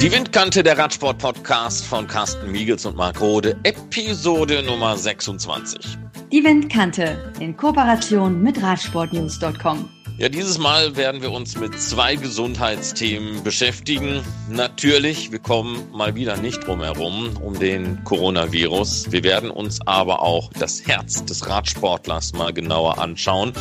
Die Windkante der Radsport-Podcast von Carsten Miegels und Marc Rode, Episode Nummer 26. Die Windkante in Kooperation mit Radsportnews.com. Ja, dieses Mal werden wir uns mit zwei Gesundheitsthemen beschäftigen. Natürlich, wir kommen mal wieder nicht drum herum um den Coronavirus. Wir werden uns aber auch das Herz des Radsportlers mal genauer anschauen.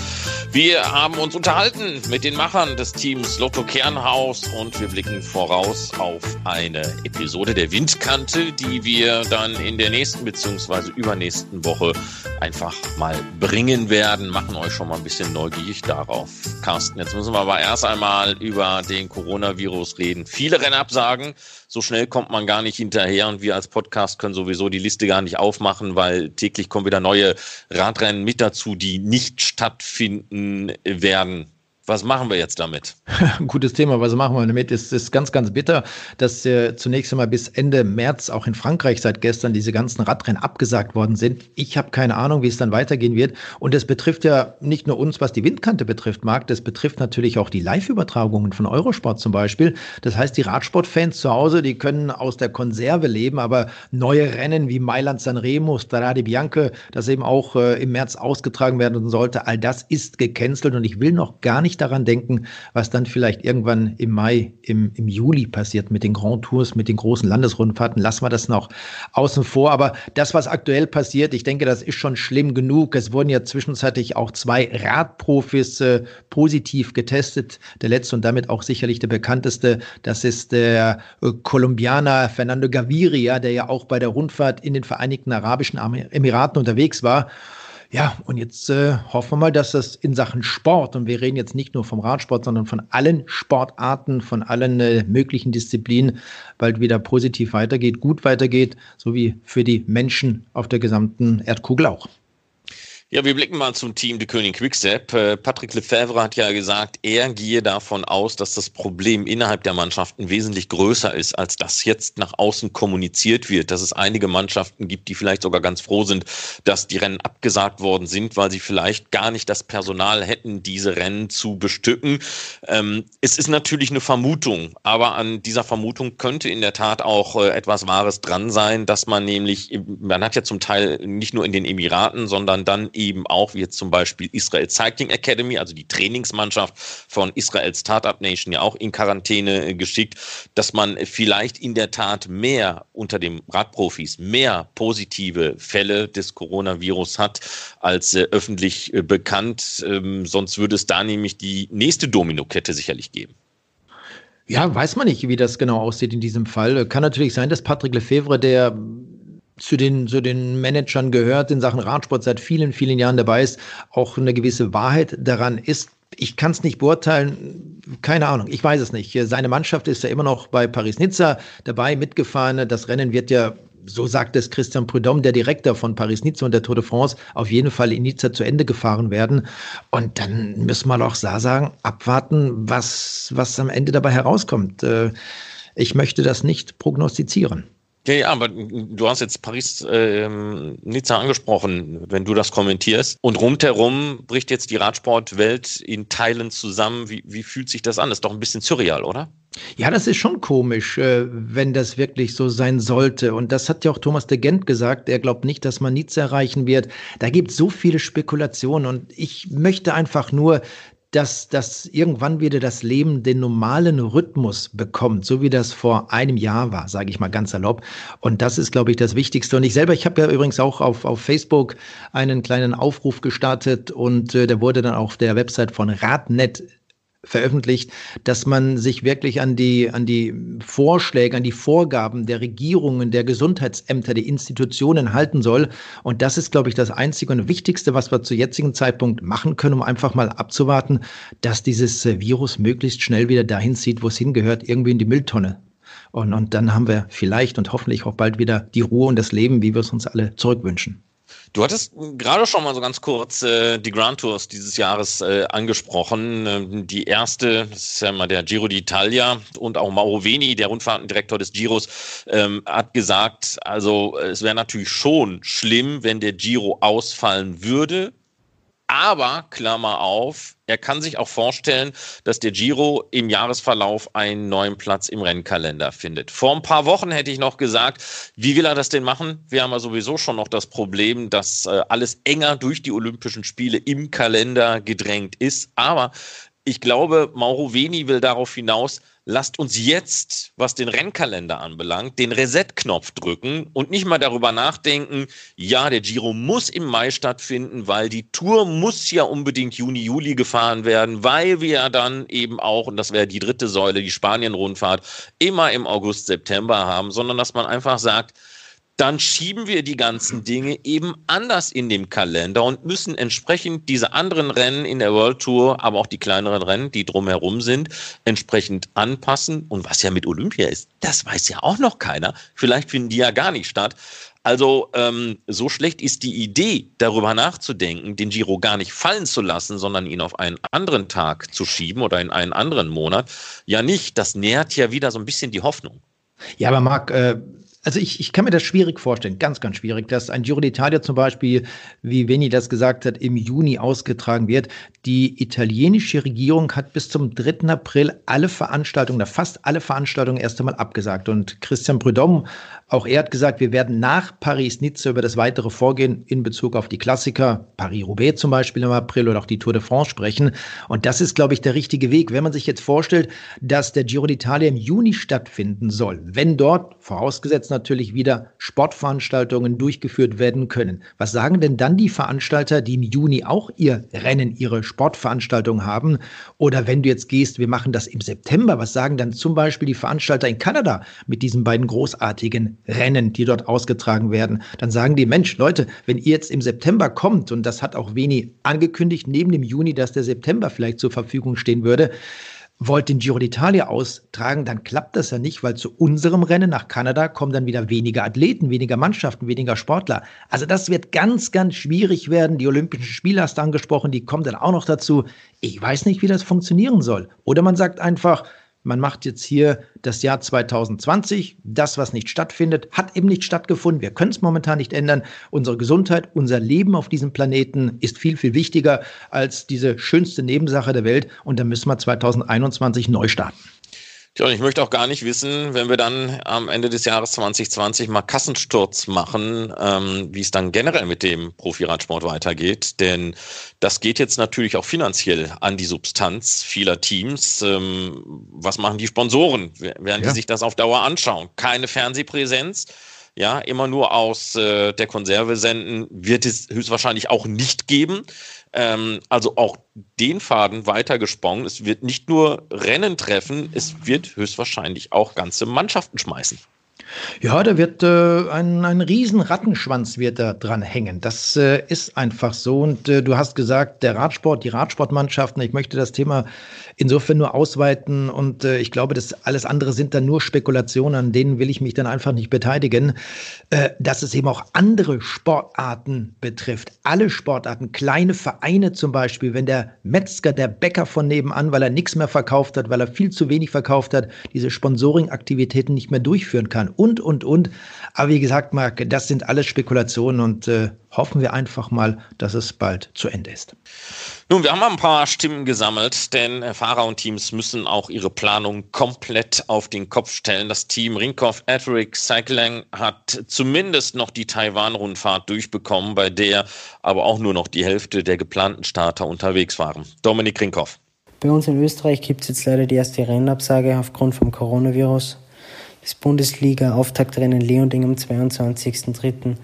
Wir haben uns unterhalten mit den Machern des Teams Lotto Kernhaus und wir blicken voraus auf eine Episode der Windkante, die wir dann in der nächsten bzw. übernächsten Woche einfach mal bringen werden. Machen euch schon mal ein bisschen neugierig darauf. Carsten, jetzt müssen wir aber erst einmal über den Coronavirus reden. Viele Rennabsagen, so schnell kommt man gar nicht hinterher und wir als Podcast können sowieso die Liste gar nicht aufmachen, weil täglich kommen wieder neue Radrennen mit dazu, die nicht stattfinden werden. Was machen wir jetzt damit? Gutes Thema. Was machen wir damit? Es ist ganz, ganz bitter, dass äh, zunächst einmal bis Ende März auch in Frankreich seit gestern diese ganzen Radrennen abgesagt worden sind. Ich habe keine Ahnung, wie es dann weitergehen wird. Und es betrifft ja nicht nur uns, was die Windkante betrifft, Marc. Das betrifft natürlich auch die Live-Übertragungen von Eurosport zum Beispiel. Das heißt, die Radsportfans zu Hause, die können aus der Konserve leben, aber neue Rennen wie Mailand San Remo, Strade Bianche, das eben auch äh, im März ausgetragen werden sollte, all das ist gecancelt und ich will noch gar nicht daran denken, was dann vielleicht irgendwann im Mai, im, im Juli passiert mit den Grand Tours, mit den großen Landesrundfahrten. Lassen wir das noch außen vor. Aber das, was aktuell passiert, ich denke, das ist schon schlimm genug. Es wurden ja zwischenzeitlich auch zwei Radprofis äh, positiv getestet. Der letzte und damit auch sicherlich der bekannteste, das ist der äh, Kolumbianer Fernando Gaviria, der ja auch bei der Rundfahrt in den Vereinigten Arabischen Emiraten unterwegs war. Ja, und jetzt äh, hoffen wir mal, dass das in Sachen Sport, und wir reden jetzt nicht nur vom Radsport, sondern von allen Sportarten, von allen äh, möglichen Disziplinen, bald wieder positiv weitergeht, gut weitergeht, so wie für die Menschen auf der gesamten Erdkugel auch. Ja, wir blicken mal zum Team de König Quickstep. Äh, Patrick Lefebvre hat ja gesagt, er gehe davon aus, dass das Problem innerhalb der Mannschaften wesentlich größer ist, als das jetzt nach außen kommuniziert wird. Dass es einige Mannschaften gibt, die vielleicht sogar ganz froh sind, dass die Rennen abgesagt worden sind, weil sie vielleicht gar nicht das Personal hätten, diese Rennen zu bestücken. Ähm, es ist natürlich eine Vermutung, aber an dieser Vermutung könnte in der Tat auch äh, etwas Wahres dran sein, dass man nämlich, man hat ja zum Teil nicht nur in den Emiraten, sondern dann eben auch, wie jetzt zum Beispiel Israel Cycling Academy, also die Trainingsmannschaft von Israel Startup Nation, ja auch in Quarantäne äh, geschickt, dass man vielleicht in der Tat mehr unter den Radprofis, mehr positive Fälle des Coronavirus hat, als äh, öffentlich äh, bekannt. Ähm, sonst würde es da nämlich die nächste Dominokette sicherlich geben. Ja, weiß man nicht, wie das genau aussieht in diesem Fall. Kann natürlich sein, dass Patrick Lefebvre, der zu den, zu den Managern gehört, in Sachen Radsport seit vielen, vielen Jahren dabei ist, auch eine gewisse Wahrheit daran ist. Ich kann es nicht beurteilen, keine Ahnung, ich weiß es nicht. Seine Mannschaft ist ja immer noch bei Paris-Nizza dabei mitgefahren. Das Rennen wird ja so sagt es Christian Prudhomme, der Direktor von Paris-Nizza und der Tour de France, auf jeden Fall in Nizza zu Ende gefahren werden. Und dann müssen wir doch sagen, abwarten, was, was am Ende dabei herauskommt. Äh, ich möchte das nicht prognostizieren. Ja, ja, aber du hast jetzt Paris ähm, angesprochen, wenn du das kommentierst. Und rundherum bricht jetzt die Radsportwelt in Teilen zusammen. Wie, wie fühlt sich das an? Das ist doch ein bisschen surreal, oder? Ja, das ist schon komisch, äh, wenn das wirklich so sein sollte. Und das hat ja auch Thomas de Gent gesagt. Er glaubt nicht, dass man Nizza erreichen wird. Da gibt es so viele Spekulationen. Und ich möchte einfach nur dass, dass irgendwann wieder das Leben den normalen Rhythmus bekommt, so wie das vor einem Jahr war, sage ich mal ganz salopp. Und das ist, glaube ich, das Wichtigste. Und ich selber, ich habe ja übrigens auch auf, auf Facebook einen kleinen Aufruf gestartet und äh, der wurde dann auf der Website von Radnet veröffentlicht, dass man sich wirklich an die, an die Vorschläge, an die Vorgaben der Regierungen, der Gesundheitsämter, der Institutionen halten soll. Und das ist, glaube ich, das Einzige und Wichtigste, was wir zu jetzigen Zeitpunkt machen können, um einfach mal abzuwarten, dass dieses Virus möglichst schnell wieder dahin zieht, wo es hingehört, irgendwie in die Mülltonne. Und, und dann haben wir vielleicht und hoffentlich auch bald wieder die Ruhe und das Leben, wie wir es uns alle zurückwünschen. Du hattest gerade schon mal so ganz kurz äh, die Grand Tours dieses Jahres äh, angesprochen. Ähm, die erste, das ist ja mal der Giro d'Italia und auch Mauro Veni, der Rundfahrtendirektor des Giros, ähm, hat gesagt, also es wäre natürlich schon schlimm, wenn der Giro ausfallen würde. Aber, Klammer auf, er kann sich auch vorstellen, dass der Giro im Jahresverlauf einen neuen Platz im Rennkalender findet. Vor ein paar Wochen hätte ich noch gesagt, wie will er das denn machen? Wir haben ja sowieso schon noch das Problem, dass äh, alles enger durch die Olympischen Spiele im Kalender gedrängt ist. Aber ich glaube, Mauro Veni will darauf hinaus, lasst uns jetzt, was den Rennkalender anbelangt, den Reset-Knopf drücken und nicht mal darüber nachdenken, ja, der Giro muss im Mai stattfinden, weil die Tour muss ja unbedingt Juni, Juli gefahren werden, weil wir ja dann eben auch, und das wäre die dritte Säule, die Spanien-Rundfahrt, immer im August, September haben, sondern dass man einfach sagt, dann schieben wir die ganzen Dinge eben anders in dem Kalender und müssen entsprechend diese anderen Rennen in der World Tour, aber auch die kleineren Rennen, die drumherum sind, entsprechend anpassen. Und was ja mit Olympia ist, das weiß ja auch noch keiner. Vielleicht finden die ja gar nicht statt. Also ähm, so schlecht ist die Idee, darüber nachzudenken, den Giro gar nicht fallen zu lassen, sondern ihn auf einen anderen Tag zu schieben oder in einen anderen Monat, ja nicht. Das nährt ja wieder so ein bisschen die Hoffnung. Ja, aber Marc, äh, also ich, ich kann mir das schwierig vorstellen, ganz, ganz schwierig, dass ein Giro d'Italia zum Beispiel, wie Veni das gesagt hat, im Juni ausgetragen wird. Die italienische Regierung hat bis zum 3. April alle Veranstaltungen, fast alle Veranstaltungen erst einmal abgesagt. Und Christian Prudhomme, auch er hat gesagt, wir werden nach Paris-Nizza über das weitere Vorgehen in Bezug auf die Klassiker, Paris-Roubaix zum Beispiel im April oder auch die Tour de France sprechen. Und das ist, glaube ich, der richtige Weg. Wenn man sich jetzt vorstellt, dass der Giro d'Italia im Juni stattfinden soll, wenn dort, vorausgesetzt natürlich wieder Sportveranstaltungen durchgeführt werden können. Was sagen denn dann die Veranstalter, die im Juni auch ihr Rennen, ihre Sportveranstaltung haben? Oder wenn du jetzt gehst, wir machen das im September, was sagen dann zum Beispiel die Veranstalter in Kanada mit diesen beiden großartigen Rennen, die dort ausgetragen werden? Dann sagen die, Mensch, Leute, wenn ihr jetzt im September kommt, und das hat auch Veni angekündigt, neben dem Juni, dass der September vielleicht zur Verfügung stehen würde, wollt den Giro d'Italia austragen, dann klappt das ja nicht, weil zu unserem Rennen nach Kanada kommen dann wieder weniger Athleten, weniger Mannschaften, weniger Sportler. Also das wird ganz, ganz schwierig werden. Die Olympischen Spiele hast du angesprochen, die kommen dann auch noch dazu. Ich weiß nicht, wie das funktionieren soll. Oder man sagt einfach, man macht jetzt hier das Jahr 2020. Das, was nicht stattfindet, hat eben nicht stattgefunden. Wir können es momentan nicht ändern. Unsere Gesundheit, unser Leben auf diesem Planeten ist viel, viel wichtiger als diese schönste Nebensache der Welt. Und da müssen wir 2021 neu starten. Ja, und ich möchte auch gar nicht wissen, wenn wir dann am Ende des Jahres 2020 mal Kassensturz machen, ähm, wie es dann generell mit dem Profiradsport weitergeht. Denn das geht jetzt natürlich auch finanziell an die Substanz vieler Teams. Ähm, was machen die Sponsoren? Werden ja. die sich das auf Dauer anschauen? Keine Fernsehpräsenz ja, immer nur aus äh, der Konserve senden, wird es höchstwahrscheinlich auch nicht geben. Ähm, also auch den Faden weiter gesponnen. Es wird nicht nur Rennen treffen, es wird höchstwahrscheinlich auch ganze Mannschaften schmeißen. Ja, da wird äh, ein, ein riesen Rattenschwanz wird da dran hängen. Das äh, ist einfach so. Und äh, du hast gesagt, der Radsport, die Radsportmannschaften, ich möchte das Thema insofern nur ausweiten. Und äh, ich glaube, das alles andere sind dann nur Spekulationen, an denen will ich mich dann einfach nicht beteiligen, äh, dass es eben auch andere Sportarten betrifft. Alle Sportarten, kleine Vereine zum Beispiel, wenn der Metzger, der Bäcker von nebenan, weil er nichts mehr verkauft hat, weil er viel zu wenig verkauft hat, diese Sponsoring-Aktivitäten nicht mehr durchführen kann und, und, und. Aber wie gesagt, Marc, das sind alles Spekulationen und äh, hoffen wir einfach mal, dass es bald zu Ende ist. Nun, wir haben ein paar Stimmen gesammelt, denn Fahrer und Teams müssen auch ihre Planung komplett auf den Kopf stellen. Das Team Rinkhoff Adric Cycling hat zumindest noch die Taiwan-Rundfahrt durchbekommen, bei der aber auch nur noch die Hälfte der geplanten Starter unterwegs waren. Dominik Rinkhoff. Bei uns in Österreich gibt es jetzt leider die erste Rennabsage aufgrund vom Coronavirus. Das Bundesliga-Auftaktrennen Leonding am 22.03.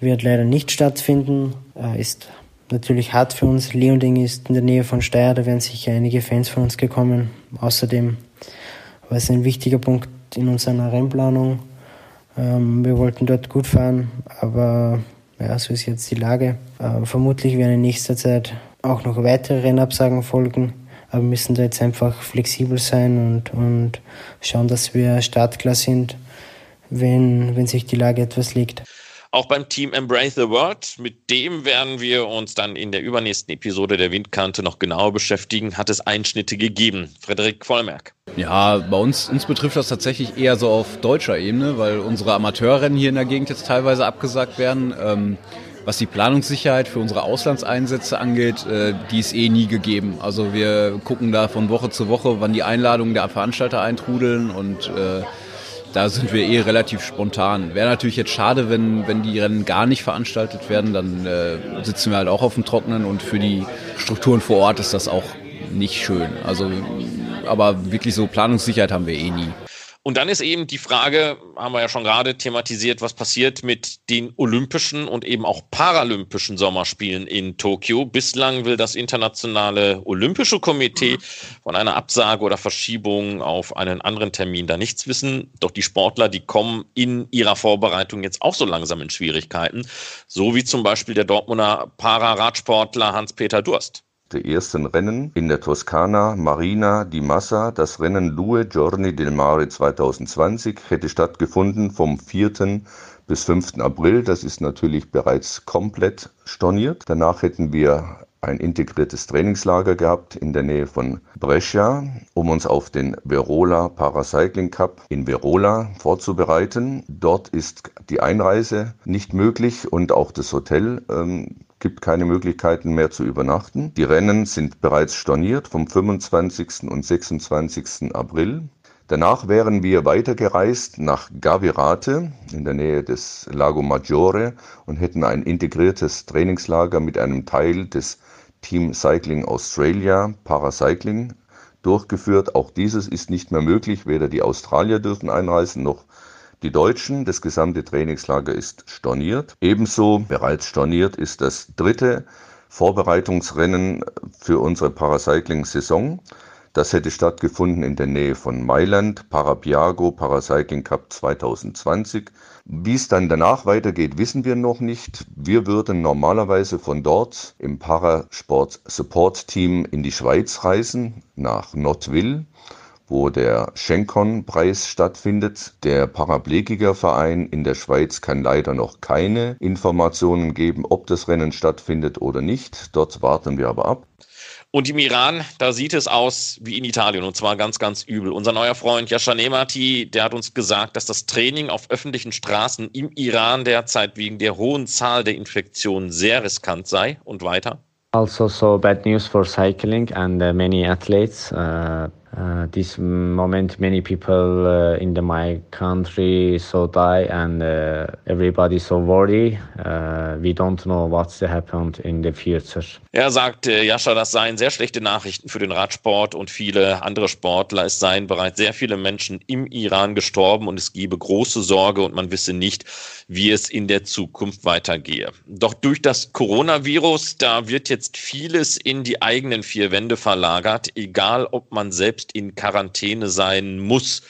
wird leider nicht stattfinden. Äh, ist natürlich hart für uns. Leonding ist in der Nähe von Steyr, da wären sicher einige Fans von uns gekommen. Außerdem war es ein wichtiger Punkt in unserer Rennplanung. Ähm, wir wollten dort gut fahren, aber ja, so ist jetzt die Lage. Äh, vermutlich werden in nächster Zeit auch noch weitere Rennabsagen folgen. Aber wir müssen da jetzt einfach flexibel sein und, und schauen, dass wir startklar sind, wenn, wenn sich die Lage etwas legt. Auch beim Team Embrace the World, mit dem werden wir uns dann in der übernächsten Episode der Windkante noch genauer beschäftigen, hat es Einschnitte gegeben. Frederik Vollmerk. Ja, bei uns, uns betrifft das tatsächlich eher so auf deutscher Ebene, weil unsere Amateurrennen hier in der Gegend jetzt teilweise abgesagt werden. Ähm, Was die Planungssicherheit für unsere Auslandseinsätze angeht, äh, die ist eh nie gegeben. Also wir gucken da von Woche zu Woche, wann die Einladungen der Veranstalter eintrudeln und äh, da sind wir eh relativ spontan. Wäre natürlich jetzt schade, wenn, wenn die Rennen gar nicht veranstaltet werden, dann äh, sitzen wir halt auch auf dem Trockenen und für die Strukturen vor Ort ist das auch nicht schön. Also, aber wirklich so Planungssicherheit haben wir eh nie. Und dann ist eben die Frage, haben wir ja schon gerade thematisiert, was passiert mit den Olympischen und eben auch Paralympischen Sommerspielen in Tokio. Bislang will das Internationale Olympische Komitee von einer Absage oder Verschiebung auf einen anderen Termin da nichts wissen. Doch die Sportler, die kommen in ihrer Vorbereitung jetzt auch so langsam in Schwierigkeiten. So wie zum Beispiel der Dortmunder Pararadsportler Hans-Peter Durst ersten Rennen in der Toskana Marina di Massa. Das Rennen Due Giorni del Mare 2020 hätte stattgefunden vom 4. bis 5. April. Das ist natürlich bereits komplett storniert. Danach hätten wir ein integriertes Trainingslager gehabt in der Nähe von Brescia, um uns auf den Verola Paracycling Cup in Verola vorzubereiten. Dort ist die Einreise nicht möglich und auch das Hotel ähm, gibt keine Möglichkeiten mehr zu übernachten. Die Rennen sind bereits storniert vom 25. und 26. April. Danach wären wir weitergereist nach Gavirate in der Nähe des Lago Maggiore und hätten ein integriertes Trainingslager mit einem Teil des Team Cycling Australia Paracycling durchgeführt. Auch dieses ist nicht mehr möglich. Weder die Australier dürfen einreisen noch die Deutschen. Das gesamte Trainingslager ist storniert. Ebenso bereits storniert ist das dritte Vorbereitungsrennen für unsere Paracycling-Saison. Das hätte stattgefunden in der Nähe von Mailand, Parapiago Paracycling Cup 2020. Wie es dann danach weitergeht, wissen wir noch nicht. Wir würden normalerweise von dort im Parasport Support Team in die Schweiz reisen, nach Nottwil wo der Schenkon-Preis stattfindet. Der Paraplegikerverein in der Schweiz kann leider noch keine Informationen geben, ob das Rennen stattfindet oder nicht. Dort warten wir aber ab. Und im Iran, da sieht es aus wie in Italien und zwar ganz, ganz übel. Unser neuer Freund Yasha Nemati, der hat uns gesagt, dass das Training auf öffentlichen Straßen im Iran derzeit wegen der hohen Zahl der Infektionen sehr riskant sei und weiter. Also so bad news for cycling and uh, many athletes. Uh uh, this moment many people uh, in the, my country so die and uh, everybody so worry. Uh, we don't know what's happened in the future. Er sagt Jascha das seien sehr schlechte Nachrichten für den Radsport und viele andere Sportler. Es seien bereits sehr viele Menschen im Iran gestorben und es gebe große Sorge und man wisse nicht wie es in der Zukunft weitergehe. Doch durch das Coronavirus da wird jetzt vieles in die eigenen vier Wände verlagert egal ob man selbst selbst in Quarantäne sein muss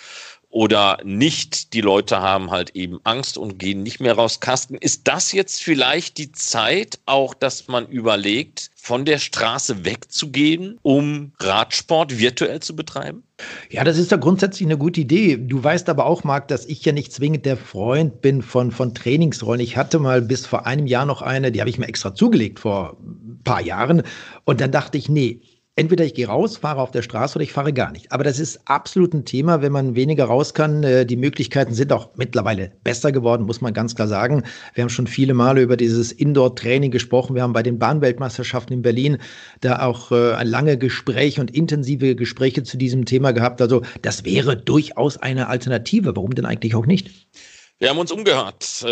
oder nicht. Die Leute haben halt eben Angst und gehen nicht mehr raus. Kasten, ist das jetzt vielleicht die Zeit auch, dass man überlegt, von der Straße wegzugehen, um Radsport virtuell zu betreiben? Ja, das ist ja grundsätzlich eine gute Idee. Du weißt aber auch, Marc, dass ich ja nicht zwingend der Freund bin von, von Trainingsrollen. Ich hatte mal bis vor einem Jahr noch eine, die habe ich mir extra zugelegt vor ein paar Jahren. Und dann dachte ich, nee, entweder ich gehe raus, fahre auf der Straße oder ich fahre gar nicht. Aber das ist absolut ein Thema, wenn man weniger raus kann. Äh, die Möglichkeiten sind auch mittlerweile besser geworden, muss man ganz klar sagen. Wir haben schon viele Male über dieses Indoor-Training gesprochen. Wir haben bei den Bahnweltmeisterschaften in Berlin da auch äh, lange Gespräche und intensive Gespräche zu diesem Thema gehabt. Also das wäre durchaus eine Alternative. Warum denn eigentlich auch nicht? Wir haben uns umgehört.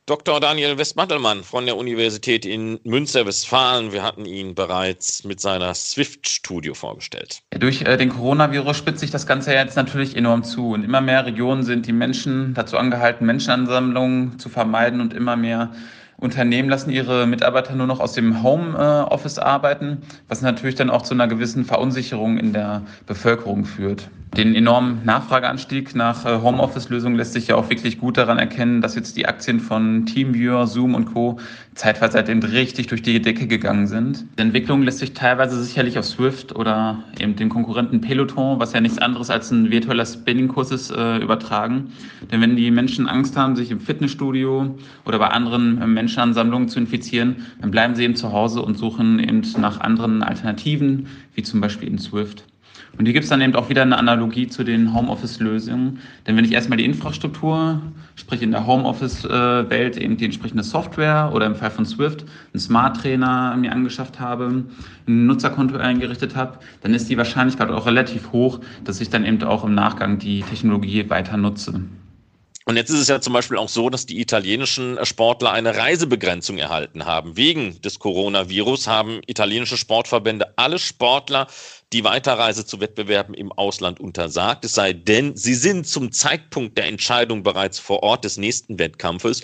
Äh, Dr. Daniel Westmantelmann von der Universität in Münster-Westfalen. Wir hatten ihn bereits mit seiner Swift-Studio vorgestellt. Durch äh, den Coronavirus spitzt sich das Ganze jetzt natürlich enorm zu. Und immer mehr Regionen sind die Menschen dazu angehalten, Menschenansammlungen zu vermeiden und immer mehr Unternehmen lassen ihre Mitarbeiter nur noch aus dem Homeoffice arbeiten, was natürlich dann auch zu einer gewissen Verunsicherung in der Bevölkerung führt. Den enormen Nachfrageanstieg nach äh, Homeoffice-Lösungen lässt sich ja auch wirklich gut daran erkennen, dass jetzt die Aktien von Teamviewer, Zoom und Co. zeitweise seitdem richtig durch die Decke gegangen sind. Die Entwicklung lässt sich teilweise sicherlich auf Swift oder eben den Konkurrenten Peloton, was ja nichts anderes als ein virtueller Spinning-Kurs ist, äh, übertragen. Denn wenn die Menschen Angst haben, sich im Fitnessstudio oder bei anderen äh, Menschenansammlungen zu infizieren, dann bleiben sie eben zu Hause und suchen eben nach anderen Alternativen, wie zum Beispiel in Swift. Und hier gibt es dann eben auch wieder eine Analogie zu den Homeoffice-Lösungen. Denn wenn ich erstmal die Infrastruktur, sprich in der Homeoffice-Welt eben die entsprechende Software oder im Fall von Swift einen Smart-Trainer mir angeschafft habe, ein Nutzerkonto eingerichtet habe, dann ist die Wahrscheinlichkeit auch relativ hoch, dass ich dann eben auch im Nachgang die Technologie weiter nutze. Und jetzt ist es ja zum Beispiel auch so, dass die italienischen Sportler eine Reisebegrenzung erhalten haben. Wegen des Coronavirus haben italienische Sportverbände alle Sportler die Weiterreise zu Wettbewerben im Ausland untersagt, es sei denn, sie sind zum Zeitpunkt der Entscheidung bereits vor Ort des nächsten Wettkampfes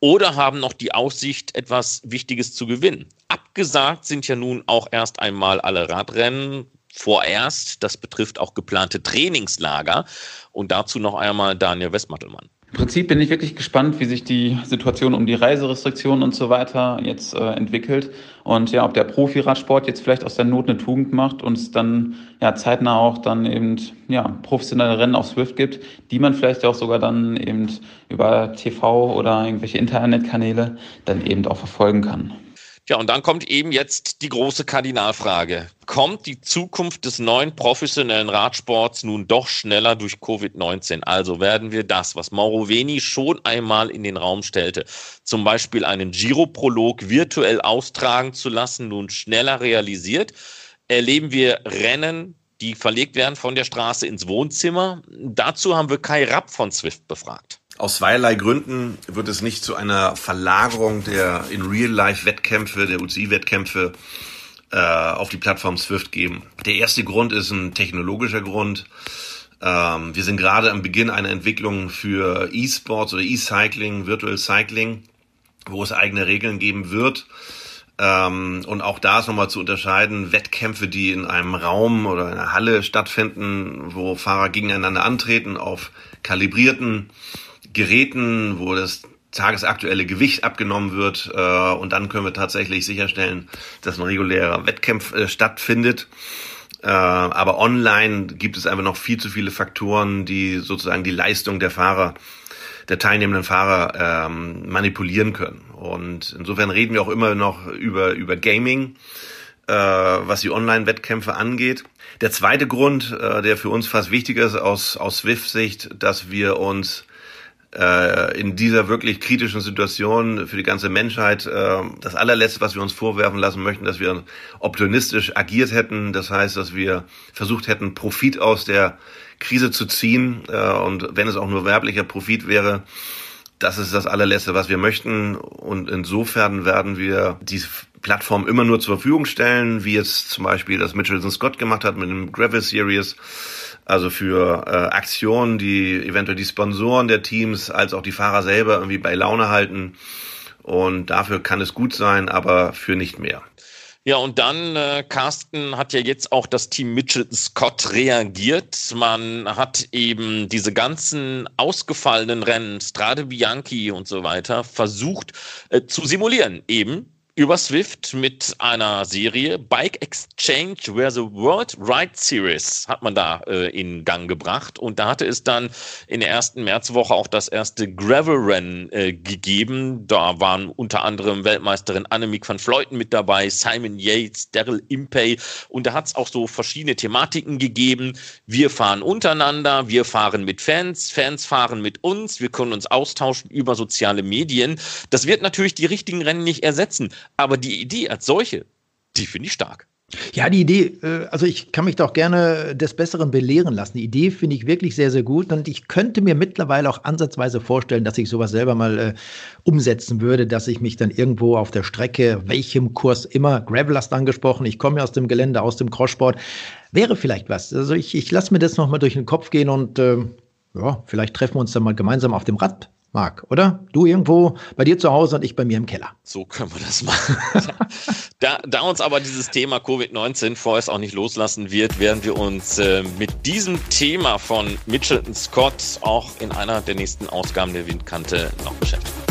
oder haben noch die Aussicht, etwas Wichtiges zu gewinnen. Abgesagt sind ja nun auch erst einmal alle Radrennen, vorerst. Das betrifft auch geplante Trainingslager. Und dazu noch einmal Daniel Westmattelmann. Im Prinzip bin ich wirklich gespannt, wie sich die Situation um die Reiserestriktionen und so weiter jetzt äh, entwickelt. Und ja, ob der Profiradsport jetzt vielleicht aus der Not eine Tugend macht und es dann ja zeitnah auch dann eben ja, professionelle Rennen auf Swift gibt, die man vielleicht auch sogar dann eben über TV oder irgendwelche Internetkanäle dann eben auch verfolgen kann. Ja, und dann kommt eben jetzt die große Kardinalfrage. Kommt die Zukunft des neuen professionellen Radsports nun doch schneller durch Covid-19? Also werden wir das, was Mauro Veni schon einmal in den Raum stellte, zum Beispiel einen Giro-Prolog virtuell austragen zu lassen, nun schneller realisiert? Erleben wir Rennen, die verlegt werden von der Straße ins Wohnzimmer? Dazu haben wir Kai Rapp von Swift befragt. Aus zweierlei Gründen wird es nicht zu einer Verlagerung der in Real-Life-Wettkämpfe, der UCI-Wettkämpfe äh, auf die Plattform Swift geben. Der erste Grund ist ein technologischer Grund. Ähm, wir sind gerade am Beginn einer Entwicklung für E-Sports oder E-Cycling, Virtual Cycling, wo es eigene Regeln geben wird. Ähm, und auch da ist nochmal zu unterscheiden, Wettkämpfe, die in einem Raum oder einer Halle stattfinden, wo Fahrer gegeneinander antreten auf kalibrierten Geräten, wo das tagesaktuelle Gewicht abgenommen wird äh, und dann können wir tatsächlich sicherstellen, dass ein regulärer Wettkampf äh, stattfindet. Äh, aber online gibt es einfach noch viel zu viele Faktoren, die sozusagen die Leistung der Fahrer, der teilnehmenden Fahrer ähm, manipulieren können. Und insofern reden wir auch immer noch über, über Gaming, äh, was die Online-Wettkämpfe angeht. Der zweite Grund, äh, der für uns fast wichtiger ist aus, aus Swift-Sicht, dass wir uns äh, in dieser wirklich kritischen Situation für die ganze Menschheit äh, das allerletzte, was wir uns vorwerfen lassen möchten, dass wir opportunistisch agiert hätten. Das heißt, dass wir versucht hätten, Profit aus der Krise zu ziehen. Äh, und wenn es auch nur werblicher Profit wäre, das ist das allerletzte, was wir möchten. Und insofern werden wir die Plattform immer nur zur Verfügung stellen, wie jetzt zum Beispiel das Mitchelson Scott gemacht hat mit dem Gravis Series also für äh, Aktionen, die eventuell die Sponsoren der Teams als auch die Fahrer selber irgendwie bei Laune halten. Und dafür kann es gut sein, aber für nicht mehr. Ja, und dann, äh, Carsten, hat ja jetzt auch das Team Mitchell Scott reagiert. Man hat eben diese ganzen ausgefallenen Rennen, Strade Bianchi und so weiter, versucht äh, zu simulieren. Eben über Swift mit einer Serie Bike Exchange Where the World Ride Series hat man da äh, in Gang gebracht und da hatte es dann in der ersten Märzwoche auch das erste Gravel Rennen äh, gegeben. Da waren unter anderem Weltmeisterin Annemiek van Fleuten mit dabei, Simon Yates, Daryl Impey und da hat es auch so verschiedene Thematiken gegeben. Wir fahren untereinander, wir fahren mit Fans, Fans fahren mit uns, wir können uns austauschen über soziale Medien. Das wird natürlich die richtigen Rennen nicht ersetzen. Aber die Idee als solche, die finde ich stark. Ja, die Idee, äh, also ich kann mich doch gerne des Besseren belehren lassen. Die Idee finde ich wirklich sehr, sehr gut und ich könnte mir mittlerweile auch ansatzweise vorstellen, dass ich sowas selber mal äh, umsetzen würde, dass ich mich dann irgendwo auf der Strecke, welchem Kurs immer, Gravel hast angesprochen, ich komme ja aus dem Gelände, aus dem Crosssport, wäre vielleicht was. Also ich, ich lasse mir das nochmal durch den Kopf gehen und äh, ja, vielleicht treffen wir uns dann mal gemeinsam auf dem Rad Marc, oder? Du irgendwo bei dir zu Hause und ich bei mir im Keller. So können wir das machen. da, da, uns aber dieses Thema Covid-19 vorerst auch nicht loslassen wird, werden wir uns äh, mit diesem Thema von Mitchelton Scott auch in einer der nächsten Ausgaben der Windkante noch beschäftigen.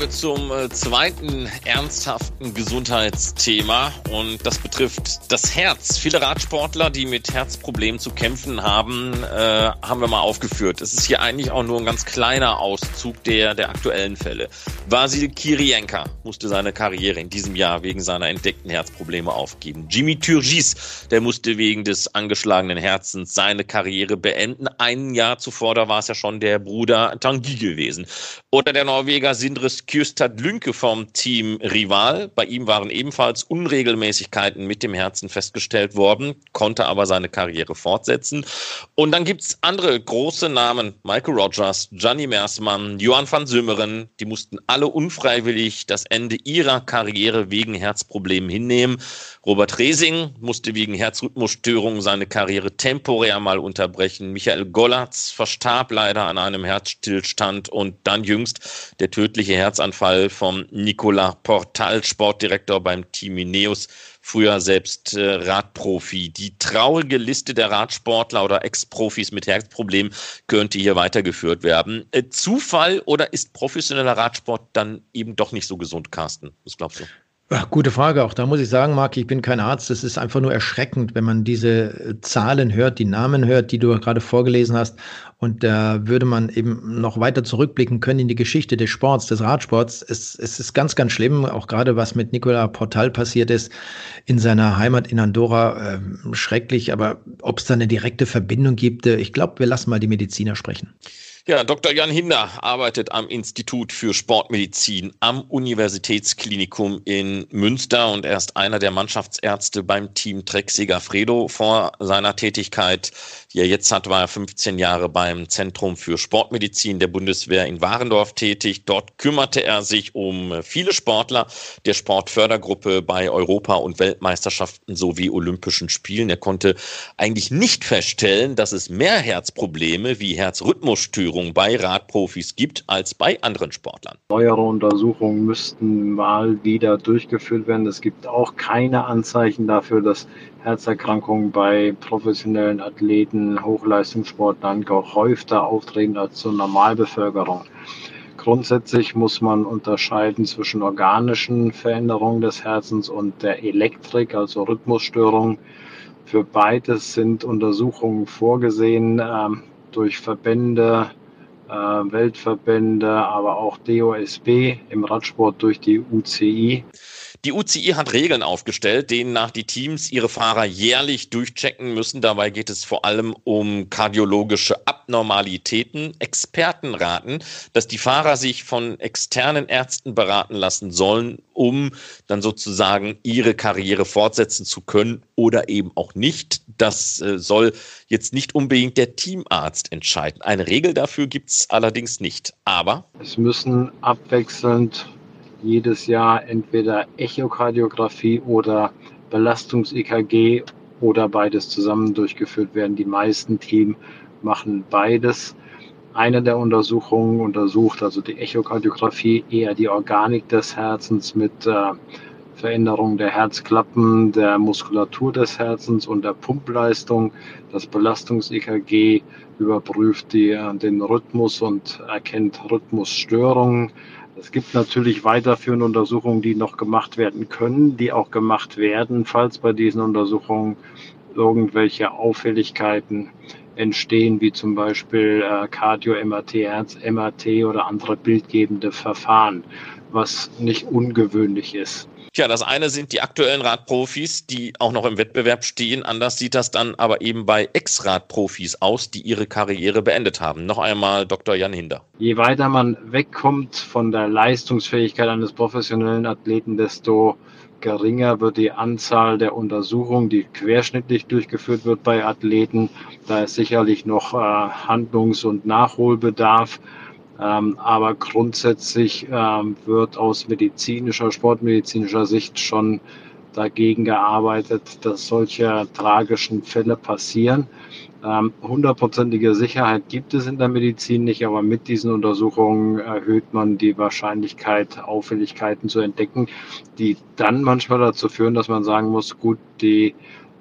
Kommen wir zum äh, zweiten ernsthaften Gesundheitsthema und das betrifft das Herz. Viele Radsportler, die mit Herzproblemen zu kämpfen haben, äh, haben wir mal aufgeführt. Es ist hier eigentlich auch nur ein ganz kleiner Auszug der, der aktuellen Fälle. Vasil Kirienka musste seine Karriere in diesem Jahr wegen seiner entdeckten Herzprobleme aufgeben. Jimmy Turgis, der musste wegen des angeschlagenen Herzens seine Karriere beenden. Ein Jahr zuvor, da war es ja schon der Bruder Tanguy gewesen. Oder der Norweger Sindres Kjøstad Lünke vom Team Rival. Bei ihm waren ebenfalls Unregelmäßigkeiten mit dem Herzen festgestellt worden, konnte aber seine Karriere fortsetzen. Und dann gibt's andere große Namen, Michael Rogers, Gianni Mersmann, Johann van Sümmeren, die mussten alle unfreiwillig das Ende ihrer Karriere wegen Herzproblemen hinnehmen. Robert Resing musste wegen Herzrhythmusstörungen seine Karriere temporär mal unterbrechen. Michael Gollatz verstarb leider an einem Herzstillstand und dann jüngst der tödliche Herzanfall vom Nicolas Portal, Sportdirektor beim Team Ineos, früher selbst äh, Radprofi. Die traurige Liste der Radsportler oder Ex-Profis mit Herzproblemen könnte hier weitergeführt werden. Äh, Zufall oder ist professioneller Radsport dann eben doch nicht so gesund, Carsten? Was glaubst du? Ja, gute Frage. Auch da muss ich sagen, Marc, ich bin kein Arzt. Es ist einfach nur erschreckend, wenn man diese äh, Zahlen hört, die Namen hört, die du gerade vorgelesen hast. Und da würde man eben noch weiter zurückblicken können in die Geschichte des Sports, des Radsports. Es, es ist ganz, ganz schlimm, auch gerade was mit Nicolas Portal passiert ist in seiner Heimat in Andorra. Äh, schrecklich. Aber ob es da eine direkte Verbindung gibt, äh, ich glaube, wir lassen mal die Mediziner sprechen. Ja, Dr. Jan Hinder arbeitet am Institut für Sportmedizin am Universitätsklinikum in Münster und er ist einer der Mannschaftsärzte beim Team Trek Segafredo. Vor seiner Tätigkeit, die er jetzt hat, war er 15 Jahre beim Zentrum für Sportmedizin der Bundeswehr in Warendorf tätig. Dort kümmerte er sich um viele Sportler der Sportfördergruppe bei Europa- und Weltmeisterschaften sowie Olympischen Spielen. Er konnte eigentlich nicht feststellen, dass es mehr Herzprobleme wie Herzrhythmusstörungen Untersuchungen bei Radprofis gibt als bei anderen Sportlern. Neuere Untersuchungen müssten mal wieder durchgeführt werden. Es gibt auch keine Anzeichen dafür, dass Herzerkrankungen bei professionellen Athleten, Hochleistungssportlern gehäufter auftreten als zur Normalbevölkerung. Grundsätzlich muss man unterscheiden zwischen organischen Veränderungen des Herzens und der Elektrik, also Rhythmusstörungen. Für beides sind Untersuchungen vorgesehen ähm, durch Verbände äh, Weltverbände, aber auch DOSB im Radsport durch die UCI. Die UCI hat Regeln aufgestellt, denen nach die Teams ihre Fahrer jährlich durchchecken müssen. Dabei geht es vor allem um kardiologische Abnormalitäten. Experten raten, dass die Fahrer sich von externen Ärzten beraten lassen sollen, um dann sozusagen ihre Karriere fortsetzen zu können oder eben auch nicht. Das äh, soll jetzt nicht unbedingt der Teamarzt entscheiden. Eine Regel dafür gibt es allerdings nicht. Aber es müssen abwechselnd jedes Jahr entweder Echokardiographie oder Belastungs-EKG oder beides zusammen durchgeführt werden. Die meisten Teams machen beides. Eine der Untersuchungen untersucht also die Echokardiographie eher die Organik des Herzens mit äh, Veränderung der Herzklappen, der Muskulatur des Herzens und der Pumpleistung. Das Belastungs-EKG überprüft die, äh, den Rhythmus und erkennt Rhythmusstörungen. Es gibt natürlich weiterführende Untersuchungen, die noch gemacht werden können, die auch gemacht werden, falls bei diesen Untersuchungen irgendwelche Auffälligkeiten entstehen, wie zum Beispiel äh, Cardio-MRT, Herz-MRT oder andere bildgebende Verfahren, was nicht ungewöhnlich ist. Tja, das eine sind die aktuellen Radprofis, die auch noch im Wettbewerb stehen. Anders sieht das dann aber eben bei Ex-Radprofis aus, die ihre Karriere beendet haben. Noch einmal Dr. Jan Hinder. Je weiter man wegkommt von der Leistungsfähigkeit eines professionellen Athleten, desto geringer wird die Anzahl der Untersuchungen, die querschnittlich durchgeführt wird bei Athleten. Da ist sicherlich noch äh, Handlungs- und Nachholbedarf. Ähm, aber grundsätzlich ähm, wird aus medizinischer, sportmedizinischer Sicht schon dagegen gearbeitet, dass solche tragischen Fälle passieren. Ähm, hundertprozentige Sicherheit gibt es in der Medizin nicht, aber mit diesen Untersuchungen erhöht man die Wahrscheinlichkeit, Auffälligkeiten zu entdecken, die dann manchmal dazu führen, dass man sagen muss, gut, die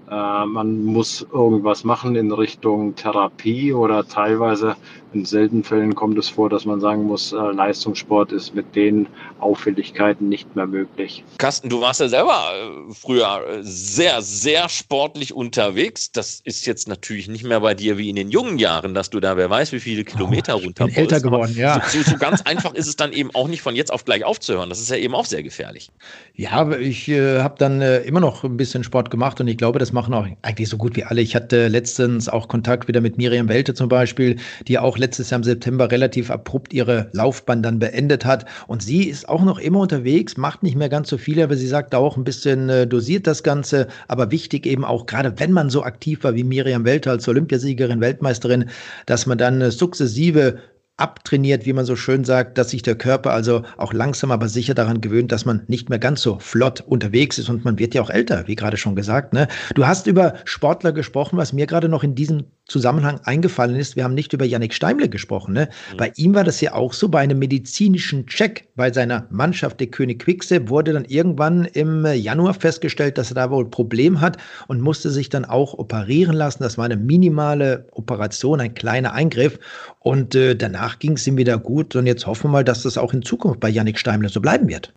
äh, man muss irgendwas machen in Richtung Therapie oder teilweise in seltenen Fällen kommt es vor, dass man sagen muss, äh, Leistungssport ist mit den Auffälligkeiten nicht mehr möglich. Carsten, du warst ja selber äh, früher sehr, sehr sportlich unterwegs. Das ist jetzt natürlich nicht mehr bei dir wie in den jungen Jahren, dass du da, wer weiß, wie viele Kilometer oh, runter bin älter geworden, ja. So, so, ganz einfach ist es dann eben auch nicht von jetzt auf gleich aufzuhören. Das ist ja eben auch sehr gefährlich. Ja, ich äh, habe dann äh, immer noch ein bisschen Sport gemacht und ich glaube, das machen auch eigentlich so gut wie alle. Ich hatte letztens auch Kontakt wieder mit Miriam Welte zum Beispiel, die auch letztes Jahr im September relativ abrupt ihre Laufbahn dann beendet hat. Und sie ist auch noch immer unterwegs, macht nicht mehr ganz so viel, aber sie sagt auch ein bisschen äh, dosiert das Ganze. Aber wichtig eben auch, gerade wenn man so aktiv war wie Miriam Welte als Olympiasiegerin, Weltmeisterin, dass man dann äh, sukzessive abtrainiert, wie man so schön sagt, dass sich der Körper also auch langsam aber sicher daran gewöhnt, dass man nicht mehr ganz so flott unterwegs ist und man wird ja auch älter, wie gerade schon gesagt. Ne? Du hast über Sportler gesprochen, was mir gerade noch in diesem Zusammenhang eingefallen ist. Wir haben nicht über Yannick Steimle gesprochen. Ne? Mhm. Bei ihm war das ja auch so, bei einem medizinischen Check bei seiner Mannschaft, der König Quickse, wurde dann irgendwann im Januar festgestellt, dass er da wohl Problem hat und musste sich dann auch operieren lassen. Das war eine minimale Operation, ein kleiner Eingriff. Und äh, danach ging es ihm wieder gut. Und jetzt hoffen wir mal, dass das auch in Zukunft bei Yannick Steimle so bleiben wird.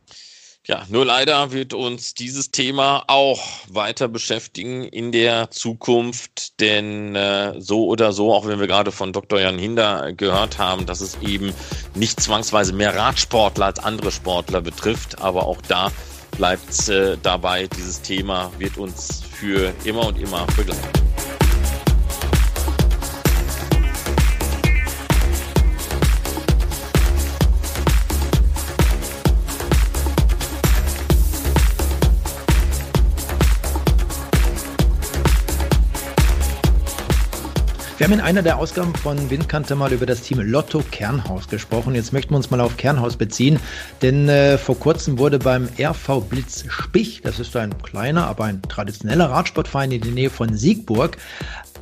Ja, nur leider wird uns dieses Thema auch weiter beschäftigen in der Zukunft, denn äh, so oder so, auch wenn wir gerade von Dr. Jan Hinder gehört haben, dass es eben nicht zwangsweise mehr Radsportler als andere Sportler betrifft, aber auch da bleibt es äh, dabei, dieses Thema wird uns für immer und immer begleiten. Wir haben in einer der Ausgaben von Windkante mal über das Team Lotto Kernhaus gesprochen. Jetzt möchten wir uns mal auf Kernhaus beziehen, denn äh, vor kurzem wurde beim RV Blitz Spich, das ist ein kleiner, aber ein traditioneller Radsportverein in der Nähe von Siegburg,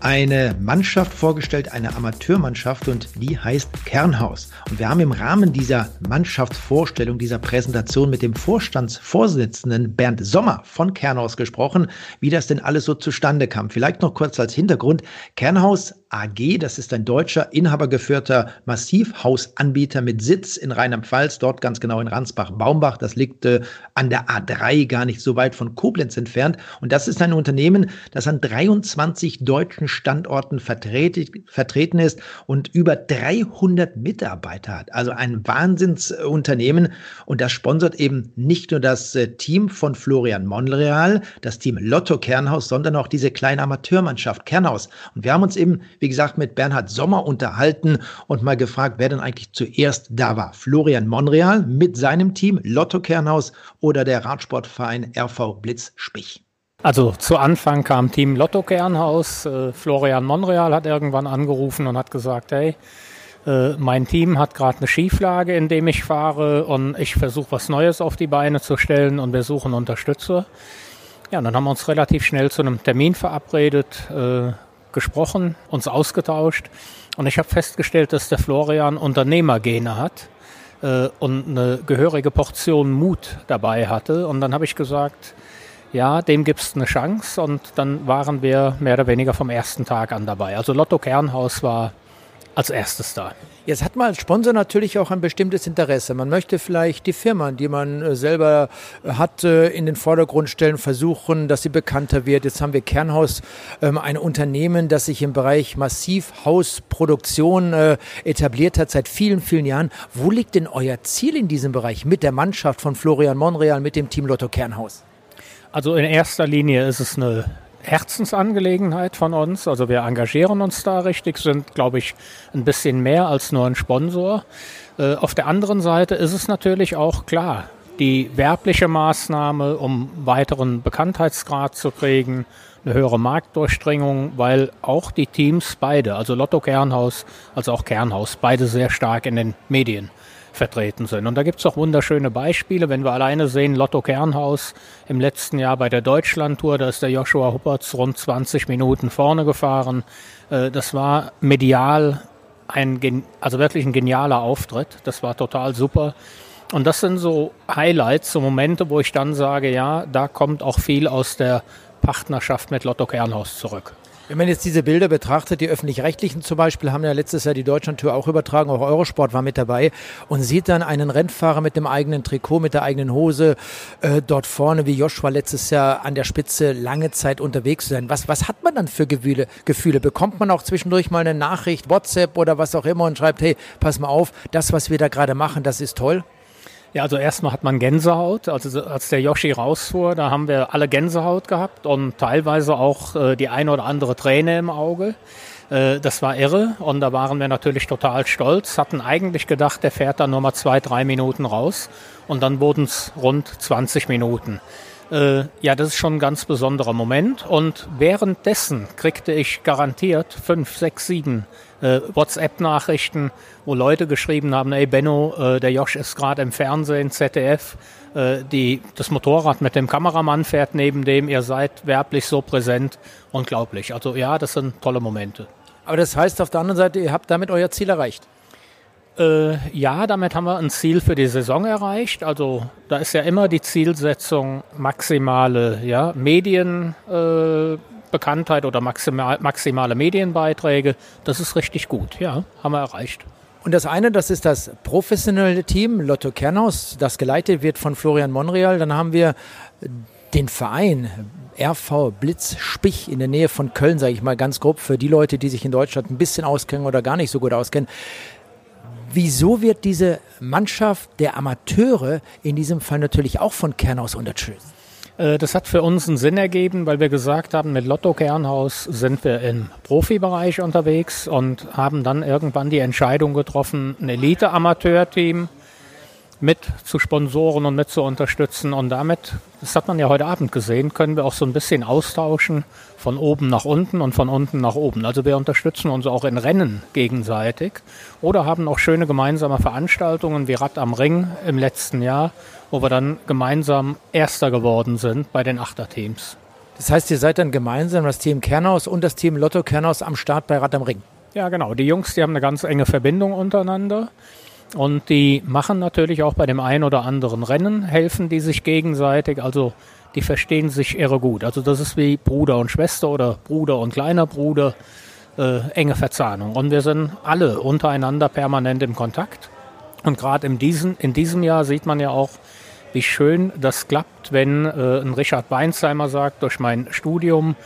eine Mannschaft vorgestellt, eine Amateurmannschaft und die heißt Kernhaus. Und wir haben im Rahmen dieser Mannschaftsvorstellung, dieser Präsentation mit dem Vorstandsvorsitzenden Bernd Sommer von Kernhaus gesprochen, wie das denn alles so zustande kam. Vielleicht noch kurz als Hintergrund. Kernhaus AG, das ist ein deutscher, inhabergeführter Massivhausanbieter mit Sitz in Rheinland-Pfalz, dort ganz genau in Ransbach-Baumbach. Das liegt äh, an der A3, gar nicht so weit von Koblenz entfernt. Und das ist ein Unternehmen, das an 23 deutschen Standorten vertreten ist und über 300 Mitarbeiter hat. Also ein Wahnsinnsunternehmen. Und das sponsert eben nicht nur das äh, Team von Florian Monreal, das Team Lotto Kernhaus, sondern auch diese kleine Amateurmannschaft Kernhaus. Und wir haben uns eben wie gesagt, mit Bernhard Sommer unterhalten und mal gefragt, wer denn eigentlich zuerst da war. Florian Monreal mit seinem Team Lotto Kernhaus oder der Radsportverein RV Blitz Spich. Also zu Anfang kam Team Lotto Kernhaus. Äh, Florian Monreal hat irgendwann angerufen und hat gesagt, hey, äh, mein Team hat gerade eine Schieflage, in dem ich fahre und ich versuche was Neues auf die Beine zu stellen und wir suchen Unterstützer. Ja, dann haben wir uns relativ schnell zu einem Termin verabredet. Äh, gesprochen, uns ausgetauscht und ich habe festgestellt, dass der Florian Unternehmergene hat äh, und eine gehörige Portion Mut dabei hatte. Und dann habe ich gesagt, ja, dem gibt es eine Chance und dann waren wir mehr oder weniger vom ersten Tag an dabei. Also Lotto Kernhaus war als erstes da. Jetzt hat man als Sponsor natürlich auch ein bestimmtes Interesse. Man möchte vielleicht die Firmen, die man äh, selber äh, hat, äh, in den Vordergrund stellen, versuchen, dass sie bekannter wird. Jetzt haben wir Kernhaus, ähm, ein Unternehmen, das sich im Bereich Massivhausproduktion etabliert hat seit vielen, vielen Jahren. Wo liegt denn euer Ziel in diesem Bereich mit der Mannschaft von Florian Monreal, mit dem Team Lotto Kernhaus? Also in erster Linie ist es eine Herzensangelegenheit von uns. Also wir engagieren uns da richtig, sind, glaube ich, ein bisschen mehr als nur ein Sponsor. Äh, auf der anderen Seite ist es natürlich auch klar, die werbliche Maßnahme, um weiteren Bekanntheitsgrad zu kriegen, eine höhere Marktdurchdringung, weil auch die Teams beide, also Lotto Kernhaus als auch Kernhaus, beide sehr stark in den Medien vertreten sind. Und da gibt es auch wunderschöne Beispiele. Wenn wir alleine sehen, Lotto Kernhaus im letzten Jahr bei der Deutschlandtour, da ist der Joshua Huppertz rund 20 Minuten vorne gefahren. Äh, das war medial ein, also wirklich ein genialer Auftritt. Das war total super. Und das sind so Highlights, so Momente, wo ich dann sage, ja, da kommt auch viel aus der Partnerschaft mit Lotto Kernhaus zurück. Wenn man jetzt diese Bilder betrachtet, die öffentlich-rechtlichen zum Beispiel haben ja letztes Jahr die Deutschlandtour auch übertragen, auch Eurosport war mit dabei und sieht dann einen Rennfahrer mit dem eigenen Trikot, mit der eigenen Hose äh, dort vorne, wie Joshua letztes Jahr an der Spitze lange Zeit unterwegs sein. Was, was hat man dann für Gefühle, Gefühle? Bekommt man auch zwischendurch mal eine Nachricht, WhatsApp oder was auch immer und schreibt, hey, pass mal auf, das, was wir da gerade machen, das ist toll? Ja, also erstmal hat man Gänsehaut. Also als der Yoshi rausfuhr, da haben wir alle Gänsehaut gehabt und teilweise auch äh, die eine oder andere Träne im Auge. Äh, das war irre und da waren wir natürlich total stolz, hatten eigentlich gedacht, der fährt dann nur mal zwei, drei Minuten raus und dann wurden es rund 20 Minuten. Äh, ja, das ist schon ein ganz besonderer Moment und währenddessen kriegte ich garantiert fünf, sechs, sieben äh, WhatsApp-Nachrichten, wo Leute geschrieben haben, ey Benno, äh, der Josh ist gerade im Fernsehen, ZDF, äh, die, das Motorrad mit dem Kameramann fährt neben dem, ihr seid werblich so präsent, unglaublich. Also ja, das sind tolle Momente. Aber das heißt auf der anderen Seite, ihr habt damit euer Ziel erreicht? Äh, ja, damit haben wir ein Ziel für die Saison erreicht. Also da ist ja immer die Zielsetzung maximale ja, Medien. Äh, Bekanntheit oder maximal, maximale Medienbeiträge. Das ist richtig gut, ja, haben wir erreicht. Und das eine, das ist das professionelle Team Lotto Kernhaus, das geleitet wird von Florian Monreal. Dann haben wir den Verein RV Blitz Spich in der Nähe von Köln, sage ich mal ganz grob, für die Leute, die sich in Deutschland ein bisschen auskennen oder gar nicht so gut auskennen. Wieso wird diese Mannschaft der Amateure in diesem Fall natürlich auch von Kernhaus unterstützt? Äh, das hat für uns einen Sinn ergeben, weil wir gesagt haben, mit Lotto Kernhaus sind wir im Profibereich unterwegs und haben dann irgendwann die Entscheidung getroffen, ein Elite-Amateur-Team mit zu sponsoren und mit zu unterstützen. Und damit, das hat man ja heute Abend gesehen, können wir auch so ein bisschen austauschen von oben nach unten und von unten nach oben. Also wir unterstützen uns auch in Rennen gegenseitig oder haben auch schöne gemeinsame Veranstaltungen wie Rad am Ring im letzten Jahr, wo wir dann gemeinsam Erster geworden sind bei den Achterteams. Das heißt, ihr seid dann gemeinsam das Team Kernhaus und das Team Lotto Kernhaus am Start bei Rad am Ring. Ja, genau. Die Jungs, die haben eine ganz enge Verbindung untereinander. Und die machen natürlich auch bei dem einen oder anderen Rennen, helfen die sich gegenseitig. Also die verstehen sich irre gut. Also das ist wie Bruder und Schwester oder Bruder und kleiner Bruder. Äh, enge Verzahnung. Und wir sind alle untereinander permanent im Kontakt. Und gerade in, diesen, in diesem Jahr sieht man ja auch, wie schön das klappt, wenn äh, ein Richard Weinsheimer sagt, durch mein Studium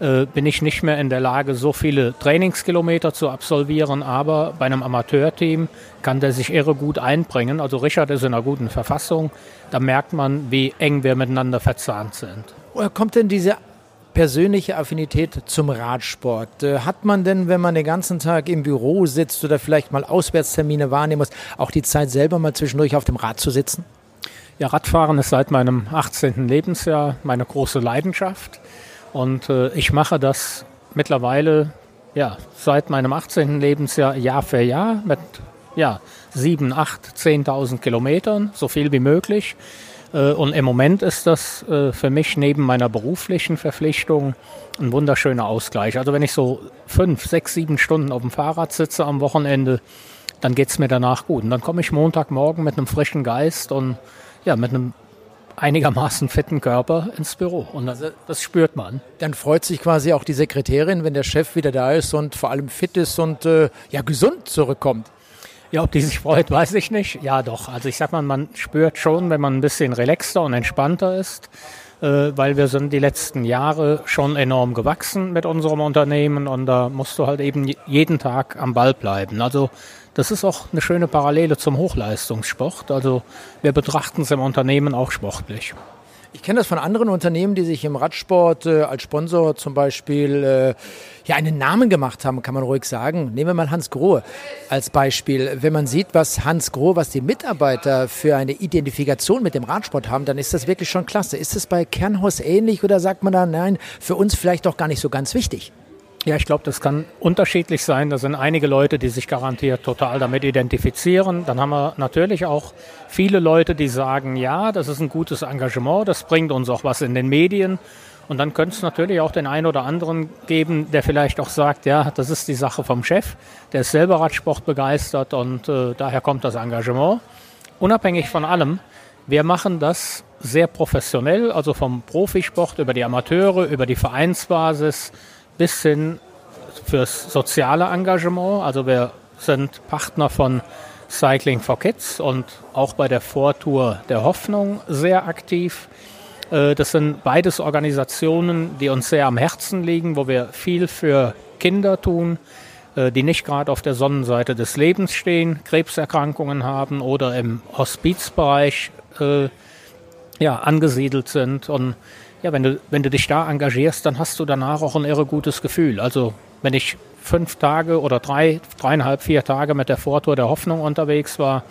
äh, bin ich nicht mehr in der Lage, so viele Trainingskilometer zu absolvieren, aber bei einem Amateurteam kann der sich irre gut einbringen. Also Richard ist in einer guten Verfassung. Da merkt man, wie eng wir miteinander verzahnt sind. Woher kommt denn diese persönliche Affinität zum Radsport? Äh, hat man denn, wenn man den ganzen Tag im Büro sitzt oder vielleicht mal Auswärtstermine wahrnehmen muss, auch die Zeit selber mal zwischendurch auf dem Rad zu sitzen? Ja, Radfahren ist seit meinem 18. Lebensjahr meine große Leidenschaft. Und äh, ich mache das mittlerweile ja, seit meinem 18. Lebensjahr Jahr für Jahr mit ja, 7, 8, 10.000 Kilometern, so viel wie möglich. Äh, und im Moment ist das äh, für mich neben meiner beruflichen Verpflichtung ein wunderschöner Ausgleich. Also wenn ich so fünf, sechs, sieben Stunden auf dem Fahrrad sitze am Wochenende, dann geht es mir danach gut. Und dann komme ich Montagmorgen mit einem frischen Geist und ja, mit einem einigermaßen fitten Körper ins Büro. Und das, das, spürt man. Dann freut sich quasi auch die Sekretärin, wenn der Chef wieder da ist und vor allem fit ist und äh, ja gesund zurückkommt. Ja, ob die sich freut, weiß ich nicht. Ja, doch. Also ich sag mal, man spürt schon, wenn man ein bisschen relaxter und entspannter ist, weil wir sind die letzten Jahre schon enorm gewachsen mit unserem Unternehmen und da musst du halt eben jeden Tag am Ball bleiben. Also das ist auch eine schöne Parallele zum Hochleistungssport. Also wir betrachten es im Unternehmen auch sportlich. Ich kenne das von anderen Unternehmen, die sich im Radsport äh, als Sponsor zum Beispiel äh, ja einen Namen gemacht haben, kann man ruhig sagen. Nehmen wir mal Hans Grohe als Beispiel. Wenn man sieht, was Hans Grohe, was die Mitarbeiter für eine Identifikation mit dem Radsport haben, dann ist das wirklich schon klasse. Ist es bei Kernhaus ähnlich oder sagt man da, nein, für uns vielleicht doch gar nicht so ganz wichtig? Ja, ich glaube, das kann unterschiedlich sein. Da sind einige Leute, die sich garantiert total damit identifizieren. Dann haben wir natürlich auch viele Leute, die sagen, ja, das ist ein gutes Engagement, das bringt uns auch was in den Medien. Und dann könnte es natürlich auch den einen oder anderen geben, der vielleicht auch sagt, ja, das ist die Sache vom Chef, der ist selber Radsport begeistert und äh, daher kommt das Engagement. Unabhängig von allem, wir machen das sehr professionell, also vom Profisport über die Amateure, über die Vereinsbasis bis hin fürs soziale Engagement. Also wir sind Partner von Cycling for Kids und auch bei der Vortour der Hoffnung sehr aktiv. Äh, das sind beides Organisationen, die uns sehr am Herzen liegen, wo wir viel für Kinder tun, äh, die nicht gerade auf der Sonnenseite des Lebens stehen, Krebserkrankungen haben oder im Hospizbereich äh, ja, angesiedelt sind. Und ja, wenn du, wenn du dich da engagierst, dann hast du danach auch ein irre gutes Gefühl. Also wenn ich fünf Tage oder drei, dreieinhalb, vier Tage mit der Vortour der Hoffnung unterwegs war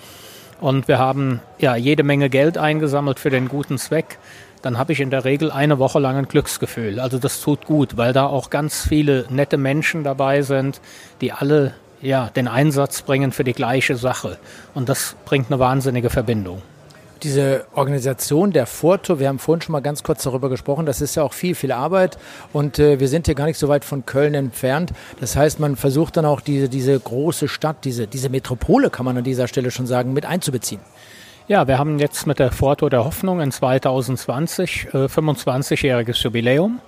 und wir haben ja jede Menge Geld eingesammelt für den guten Zweck, dann habe ich in der Regel eine Woche lang ein Glücksgefühl. Also das tut gut, weil da auch ganz viele nette Menschen dabei sind, die alle ja den Einsatz bringen für die gleiche Sache und das bringt eine wahnsinnige Verbindung diese Organisation der Vortour, wir haben vorhin schon mal ganz kurz darüber gesprochen, das ist ja auch viel, viel Arbeit und äh, wir sind hier gar nicht so weit von Köln entfernt. Das heißt, man versucht dann auch diese, diese große Stadt, diese, diese Metropole, kann man an dieser Stelle schon sagen, mit einzubeziehen. Ja, wir haben jetzt mit der Vortour der Hoffnung in 2020 äh, 25-jähriges Jubiläum.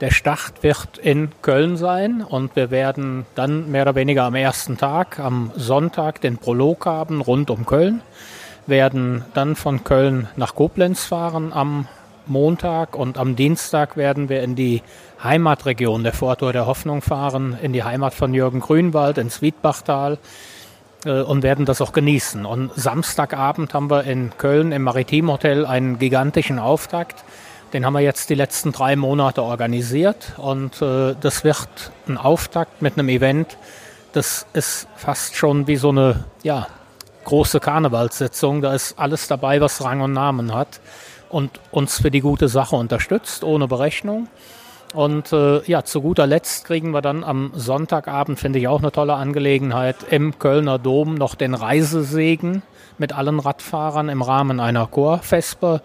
Der Start wird in Köln sein und wir werden dann mehr oder weniger am ersten Tag, am Sonntag, den Prolog haben rund um Köln werden dann von Köln nach Koblenz fahren am Montag und am Dienstag werden wir in die Heimatregion der Vortour der Hoffnung fahren, in die Heimat von Jürgen Grünwald, ins Wiedbachtal äh, und werden das auch genießen. Und Samstagabend haben wir in Köln im Maritimhotel einen gigantischen Auftakt. Den haben wir jetzt die letzten drei Monate organisiert und äh, das wird ein Auftakt mit einem Event. Das ist fast schon wie so eine ja, große Karnevalssitzung. Da ist alles dabei, was Rang und Namen hat und uns für die gute Sache unterstützt, ohne Berechnung. Und äh, ja, zu guter Letzt kriegen wir dann am Sonntagabend, finde ich auch eine tolle Angelegenheit, im Kölner Dom noch den Reisesegen mit allen Radfahrern im Rahmen einer Chorfespe.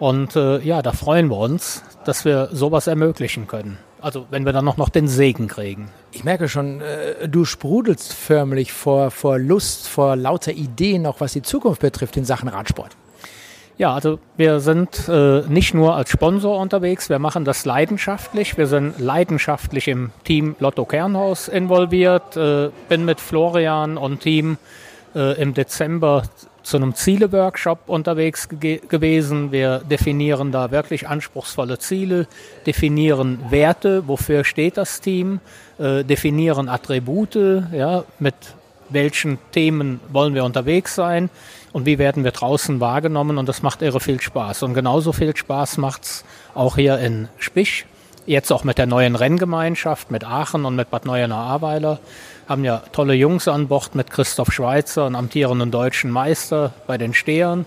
Und äh, ja, da freuen wir uns, dass wir sowas ermöglichen können. Also wenn wir dann noch, noch den Segen kriegen. Ich merke schon, äh, du sprudelst förmlich vor, vor Lust, vor lauter Ideen, auch was die Zukunft betrifft in Sachen Radsport. Ja, also wir sind äh, nicht nur als Sponsor unterwegs, wir machen das leidenschaftlich. Wir sind leidenschaftlich im Team Lotto Kernhaus involviert. Äh, bin mit Florian und Team äh, im Dezember zu einem Ziele-Workshop unterwegs ge gewesen. Wir definieren da wirklich anspruchsvolle Ziele, definieren Werte, wofür steht das Team, äh, definieren Attribute, ja, mit welchen Themen wollen wir unterwegs sein und wie werden wir draußen wahrgenommen und das macht irre viel Spaß. Und genauso viel Spaß macht's auch hier in Spich, jetzt auch mit der neuen Renngemeinschaft, mit Aachen und mit Bad Neuenahr-Ahrweiler haben ja tolle Jungs an Bord mit Christoph Schweizer, einem amtierenden deutschen Meister bei den Stehern.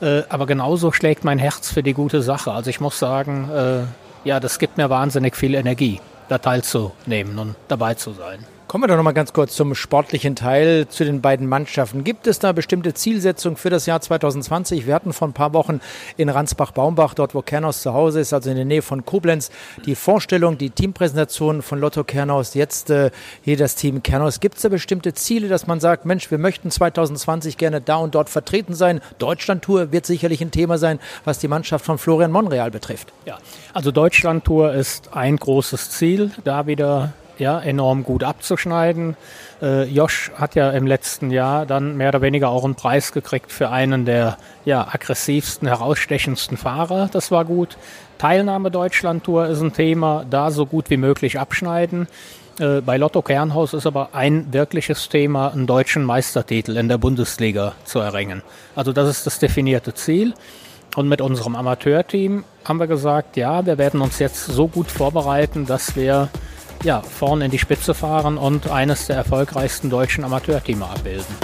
Äh, aber genauso schlägt mein Herz für die gute Sache. Also ich muss sagen, äh, ja, das gibt mir wahnsinnig viel Energie, da teilzunehmen und dabei zu sein. Kommen wir doch noch mal ganz kurz zum sportlichen Teil, zu den beiden Mannschaften. Gibt es da bestimmte Zielsetzungen für das Jahr 2020? Wir hatten vor ein paar Wochen in Ransbach-Baumbach, dort wo Kernhaus zu Hause ist, also in der Nähe von Koblenz, die Vorstellung, die Teampräsentation von Lotto Kernhaus, jetzt äh, hier das Team Kernhaus. Gibt es da bestimmte Ziele, dass man sagt, Mensch, wir möchten 2020 gerne da und dort vertreten sein? Deutschland-Tour wird sicherlich ein Thema sein, was die Mannschaft von Florian Monreal betrifft. Ja, also Deutschland-Tour ist ein großes Ziel, da wieder ja, enorm gut abzuschneiden. Äh, Josh hat ja im letzten Jahr dann mehr oder weniger auch einen Preis gekriegt für einen der ja, aggressivsten, herausstechendsten Fahrer. Das war gut. Teilnahme Deutschland-Tour ist ein Thema, da so gut wie möglich abschneiden. Äh, bei Lotto Kernhaus ist aber ein wirkliches Thema, einen deutschen Meistertitel in der Bundesliga zu erringen. Also das ist das definierte Ziel. Und mit unserem Amateurteam haben wir gesagt, ja, wir werden uns jetzt so gut vorbereiten, dass wir ja, vorn in die Spitze fahren und eines der erfolgreichsten deutschen Amateurteams abbilden.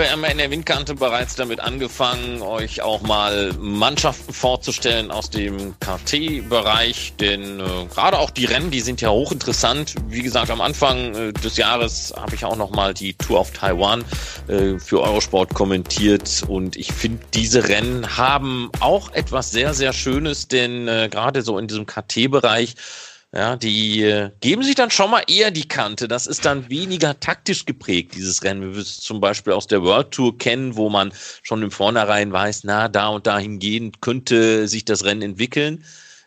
Wir haben in der Windkante bereits damit angefangen, euch auch mal Mannschaften vorzustellen aus dem KT-Bereich, denn äh, gerade auch die Rennen, die sind ja hochinteressant. Wie gesagt, am Anfang äh, des Jahres habe ich auch noch mal die Tour of Taiwan äh, für Eurosport kommentiert. Und ich finde, diese Rennen haben auch etwas sehr, sehr Schönes, denn äh, gerade so in diesem KT-Bereich Ja, die äh, geben sich dann schon mal eher die Kante. Das ist dann weniger taktisch geprägt, dieses Rennen. Wir es zum Beispiel aus der World Tour kennen, wo man schon im Vornherein weiß, na, da und dahin gehen könnte sich das Rennen entwickeln.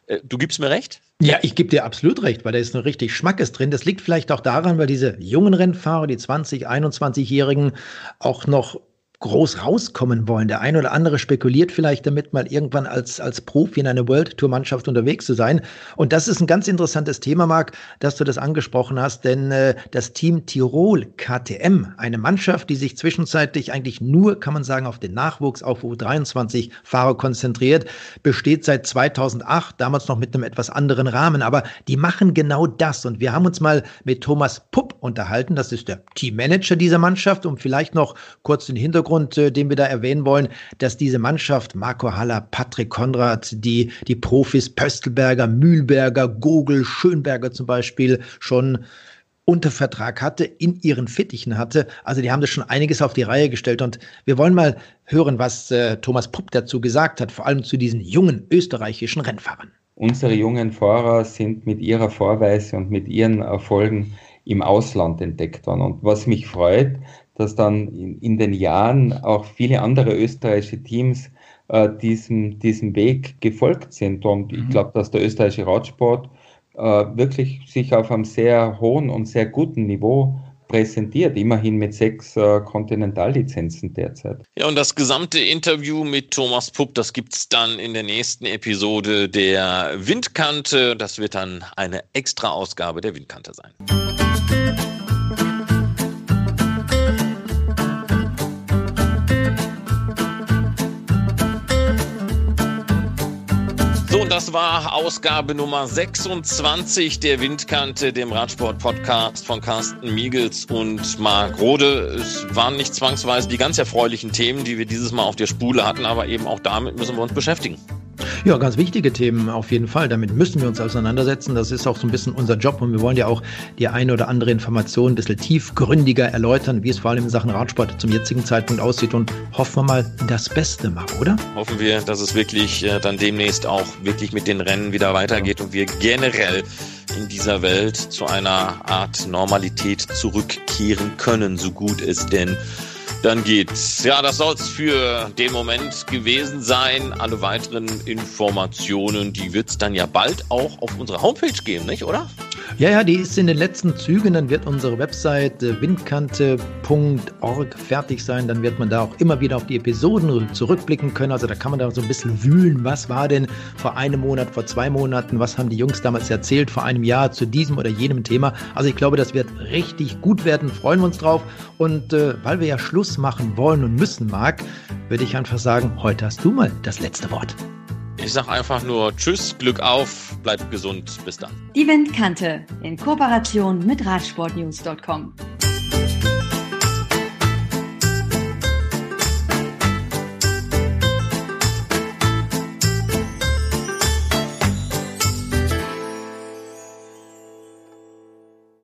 Äh, du gibst mir recht? Ja, ich gebe dir absolut recht, weil da ist noch richtig Schmackes drin. Das liegt vielleicht auch daran, weil diese jungen Rennfahrer, die 20, 21-Jährigen, auch noch groß rauskommen wollen. Der eine oder andere spekuliert vielleicht damit, mal irgendwann als, als Profi in einer World Tour Mannschaft unterwegs zu sein. Und das ist ein ganz interessantes Thema, Marc, dass du das angesprochen hast, denn äh, das Team Tirol KTM, eine Mannschaft, die sich zwischenzeitlich eigentlich nur, kann man sagen, auf den Nachwuchs auf U23 Fahrer konzentriert, besteht seit 2008, damals noch mit einem etwas anderen Rahmen, aber die machen genau das. Und wir haben uns mal mit Thomas Pupp unterhalten, das ist der Teammanager dieser Mannschaft, um vielleicht noch kurz den Hintergrund Hintergrund, äh, den wir da erwähnen wollen, dass diese Mannschaft, Marco Haller, Patrick Konrad, die, die Profis Pöstelberger, Mühlberger, Gogel, Schönberger zum Beispiel schon unter Vertrag hatte, in ihren Fittichen hatte. Also die haben das schon einiges auf die Reihe gestellt. Und wir wollen mal hören, was äh, Thomas Pupp dazu gesagt hat, vor allem zu diesen jungen österreichischen Rennfahrern. Unsere jungen Fahrer sind mit ihrer Vorweise und mit ihren Erfolgen im Ausland entdeckt worden. Und was mich freut, dass dann in, in den Jahren auch viele andere österreichische Teams äh, diesem, diesem Weg gefolgt sind. Und mhm. ich glaube, dass der österreichische Radsport äh, wirklich sich auf einem sehr hohen und sehr guten Niveau präsentiert, immerhin mit sechs äh, Kontinentallizenzen derzeit. Ja, und das gesamte Interview mit Thomas Pupp, das gibt es dann in der nächsten Episode der Windkante. Das wird dann eine extra Ausgabe der Windkante sein. Das war Ausgabe Nummer 26 der Windkante, dem Radsport-Podcast von Carsten Miegels und Marc Rode. Es waren nicht zwangsweise die ganz erfreulichen Themen, die wir dieses Mal auf der Spule hatten, aber eben auch damit müssen wir uns beschäftigen. Ja, ganz wichtige Themen auf jeden Fall. Damit müssen wir uns auseinandersetzen. Das ist auch so ein bisschen unser Job und wir wollen ja auch die eine oder andere Information ein bisschen tiefgründiger erläutern, wie es vor allem in Sachen Radsport zum jetzigen Zeitpunkt aussieht und hoffen wir mal das Beste mal, oder? Hoffen wir, dass es wirklich äh, dann demnächst auch wirklich mit den Rennen wieder weitergeht und wir generell in dieser Welt zu einer Art Normalität zurückkehren können, so gut es denn dann geht's. Ja, das soll es für den Moment gewesen sein. Alle weiteren Informationen, die wird es dann ja bald auch auf unserer Homepage geben, nicht, oder? Ja, ja, die ist in den letzten Zügen. Dann wird unsere Website windkante.org fertig sein. Dann wird man da auch immer wieder auf die Episoden zurückblicken können. Also da kann man da so ein bisschen wühlen. Was war denn vor einem Monat, vor zwei Monaten? Was haben die Jungs damals erzählt vor einem Jahr zu diesem oder jenem Thema? Also ich glaube, das wird richtig gut werden. Freuen wir uns drauf. Und äh, weil wir ja Schluss machen wollen und müssen, Marc, würde ich einfach sagen, heute hast du mal das letzte Wort. Ich sage einfach nur Tschüss, Glück auf, bleibt gesund, bis dann. Die Windkante in Kooperation mit Radsportnews.com.